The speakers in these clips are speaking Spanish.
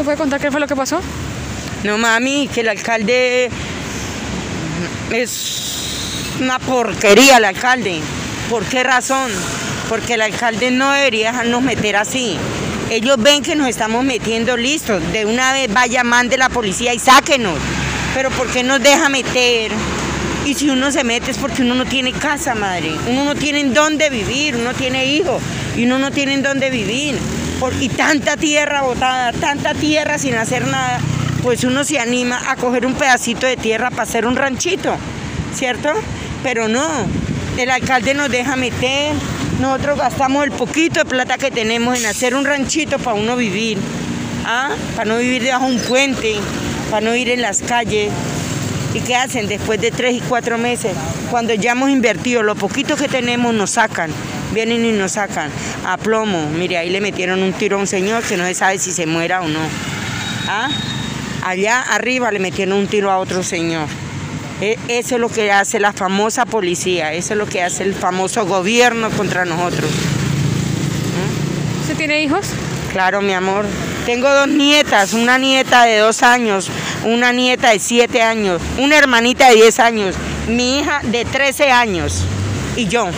¿Me puede contar qué fue lo que pasó? No mami, que el alcalde es una porquería el alcalde. ¿Por qué razón? Porque el alcalde no debería dejarnos meter así. Ellos ven que nos estamos metiendo listos. De una vez vaya, mande la policía y sáquenos. Pero ¿por qué nos deja meter? Y si uno se mete es porque uno no tiene casa, madre. Uno no tiene en dónde vivir, uno tiene hijos y uno no tiene en dónde vivir. Y tanta tierra botada, tanta tierra sin hacer nada, pues uno se anima a coger un pedacito de tierra para hacer un ranchito, ¿cierto? Pero no, el alcalde nos deja meter, nosotros gastamos el poquito de plata que tenemos en hacer un ranchito para uno vivir, ¿ah? para no vivir debajo de un puente, para no ir en las calles. ¿Y qué hacen después de tres y cuatro meses? Cuando ya hemos invertido lo poquito que tenemos, nos sacan. Vienen y nos sacan a plomo. Mire, ahí le metieron un tiro a un señor que no se sabe si se muera o no. ¿Ah? Allá arriba le metieron un tiro a otro señor. E- Eso es lo que hace la famosa policía, eso es lo que hace el famoso gobierno contra nosotros. ¿Usted tiene hijos? Claro, mi amor. Tengo dos nietas, una nieta de dos años, una nieta de siete años, una hermanita de diez años, mi hija de 13 años y yo.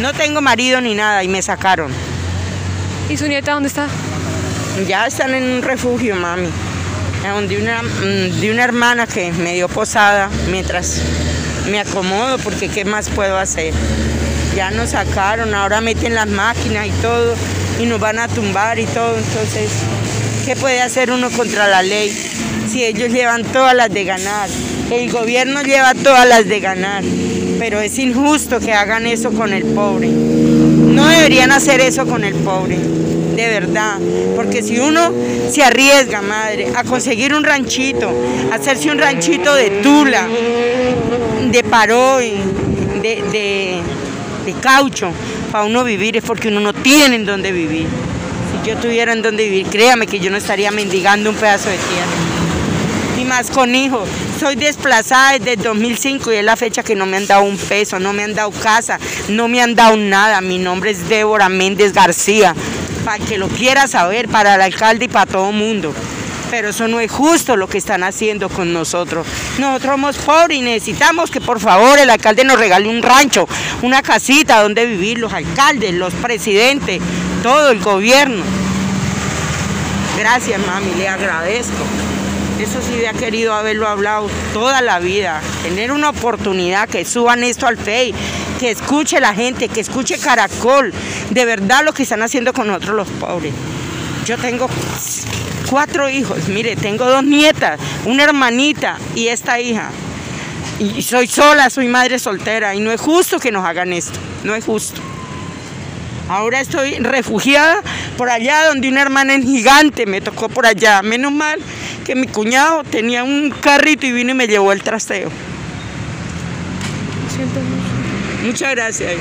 No tengo marido ni nada y me sacaron. ¿Y su nieta dónde está? Ya están en un refugio, mami. De una, mm, de una hermana que me dio posada mientras me acomodo porque qué más puedo hacer. Ya nos sacaron, ahora meten las máquinas y todo y nos van a tumbar y todo. Entonces, ¿qué puede hacer uno contra la ley si ellos llevan todas las de ganar? El gobierno lleva todas las de ganar, pero es injusto que hagan eso con el pobre. No deberían hacer eso con el pobre, de verdad. Porque si uno se arriesga, madre, a conseguir un ranchito, hacerse un ranchito de tula, de paroy, de, de, de caucho, para uno vivir es porque uno no tiene en dónde vivir. Si yo tuviera en dónde vivir, créame que yo no estaría mendigando un pedazo de tierra. Ni más con hijos. Soy desplazada desde el 2005 y es la fecha que no me han dado un peso, no me han dado casa, no me han dado nada. Mi nombre es Débora Méndez García. Para que lo quiera saber, para el alcalde y para todo mundo. Pero eso no es justo lo que están haciendo con nosotros. Nosotros somos pobres y necesitamos que por favor el alcalde nos regale un rancho, una casita donde vivir, los alcaldes, los presidentes, todo el gobierno. Gracias, mami, le agradezco. Eso sí había querido haberlo hablado toda la vida. Tener una oportunidad que suban esto al FEI, que escuche la gente, que escuche Caracol. De verdad lo que están haciendo con nosotros los pobres. Yo tengo cuatro hijos, mire, tengo dos nietas, una hermanita y esta hija. Y soy sola, soy madre soltera y no es justo que nos hagan esto, no es justo. Ahora estoy refugiada por allá donde una hermana en gigante me tocó por allá. Menos mal que mi cuñado tenía un carrito y vino y me llevó el trasteo. Siento mucho. Muchas gracias.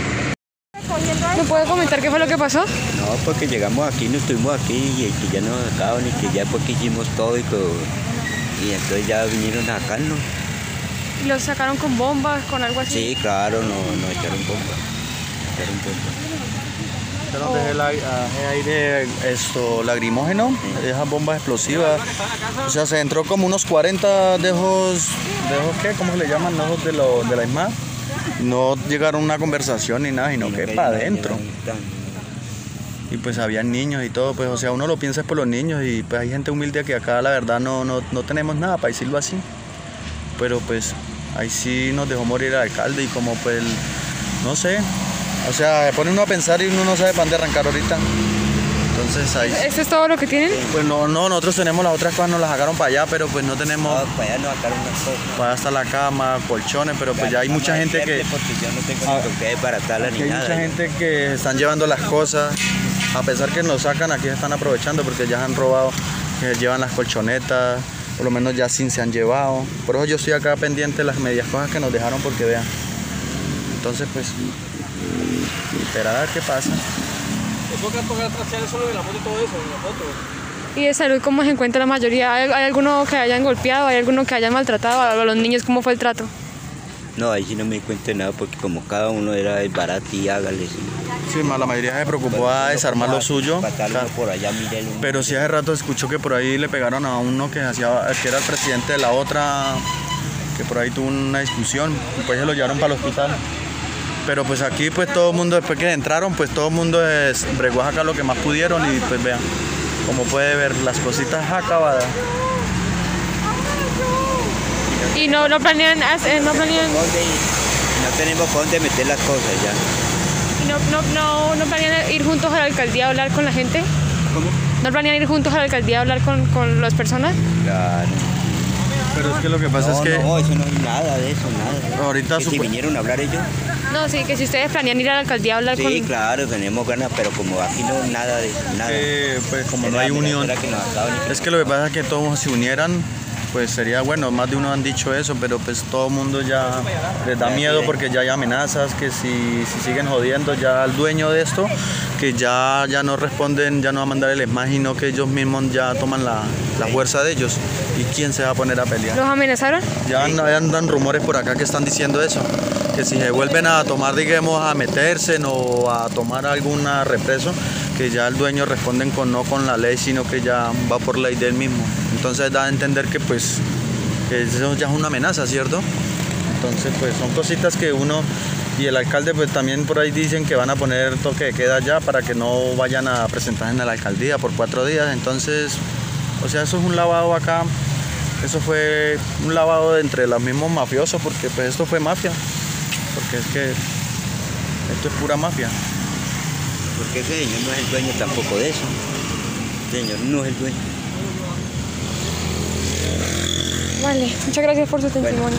¿Me puede comentar qué fue lo que pasó? No, porque llegamos aquí, no estuvimos aquí y que ya nos sacaban y que ya porque hicimos todo y todo. Y entonces ya vinieron a sacarnos. ¿Los sacaron con bombas, con algo así? Sí, claro, no, no echaron bomba. Echaron desde el ai- a- aire esto, lagrimógeno, esas bombas explosivas. O sea, se entró como unos 40 de esos, de esos ¿qué? ¿Cómo se le llaman? De esos de, lo, de la ISMA. No llegaron a una conversación ni nada, sino que para adentro. Y pues habían niños y todo, pues o sea, uno lo piensa es por los niños y pues hay gente humilde que acá la verdad no, no, no tenemos nada para decirlo así. Pero pues ahí sí nos dejó morir el alcalde y como pues, no sé, o sea, pone uno a pensar y uno no sabe para dónde arrancar ahorita. Entonces ahí... ¿Esto es todo lo que tienen? Pues no, no, nosotros tenemos las otras cosas, nos las sacaron para allá, pero pues no tenemos No, para allá nos sacaron unas cosas. para hasta la cama, colchones, pero pues ya hay mucha gente que... Porque yo no tengo Ah, ni desbaratarla hay nada. mucha gente que están llevando las cosas, a pesar que nos sacan, aquí se están aprovechando porque ya se han robado, que llevan las colchonetas, por lo menos ya sin se han llevado. Por eso yo estoy acá pendiente de las medias cosas que nos dejaron porque vean. Entonces pues, esperar a ver qué pasa. ¿Y de salud cómo se encuentra la mayoría? ¿Hay, hay alguno que hayan golpeado? ¿Hay alguno que hayan maltratado a los niños? ¿Cómo fue el trato? No, ahí sí no me di cuenta de nada porque como cada uno era el barato y hágale. sí. Sí, ma- la mayoría se preocupó a desarmar lo suyo. Patarlo Claro. por allá, mírelo. Pero sí hace rato escuchó que por ahí le pegaron a uno que hacía, que era el presidente de la otra, que por ahí tuvo una discusión, y pues se lo llevaron para el hospital. Pero pues aquí pues todo el mundo, después que entraron, pues todo el mundo es, bregó a sacar lo que más pudieron y pues vean, como puede ver, las cositas acabadas. Y no, no planean, hacer- no planean. No tenemos por dónde meter las cosas ya. no, no, no, no planean ir juntos a la alcaldía a hablar con la gente. ¿Cómo? ¿No planean ir juntos a la alcaldía a hablar con, con las personas? Claro. Pero es que lo que pasa no, es que no, eso no es nada de eso, nada. ahorita Que si vinieron a hablar ellos, No, sí, que si ustedes planean ir a la alcaldía a hablar sí, con... claro, tenemos ganas, pero como aquí no, nada de eso, nada. eh, pues como no hay unión, que es que lo que pasa es que todos se unieran, pues sería bueno, más de uno han dicho eso, pero pues todo el mundo ya les da miedo porque ya hay amenazas, que si, si siguen jodiendo ya al dueño de esto, que ya, ya no responden, ya no va a mandar el ESMAD, sino que ellos mismos ya toman la, la fuerza de ellos. ¿Y quién se va a poner a pelear? ¿Los amenazaron? Ya andan, andan rumores por acá que están diciendo eso, que si se vuelven a tomar, digamos, a meterse o a tomar alguna represo, que ya el dueño responden con no con la ley, sino que ya va por ley del mismo. Entonces da a entender que pues que eso ya es una amenaza, ¿cierto? Entonces pues son cositas que uno y el alcalde pues también por ahí dicen que van a poner toque de queda ya para que no vayan a presentarse en la alcaldía por cuatro días. Entonces, o sea, eso es un lavado acá eso fue un lavado de entre los mismos mafiosos, porque pues esto fue mafia. Porque es que esto es pura mafia. Porque ese señor no es el dueño tampoco de eso. El señor no es el dueño. Vale, muchas gracias por su testimonio.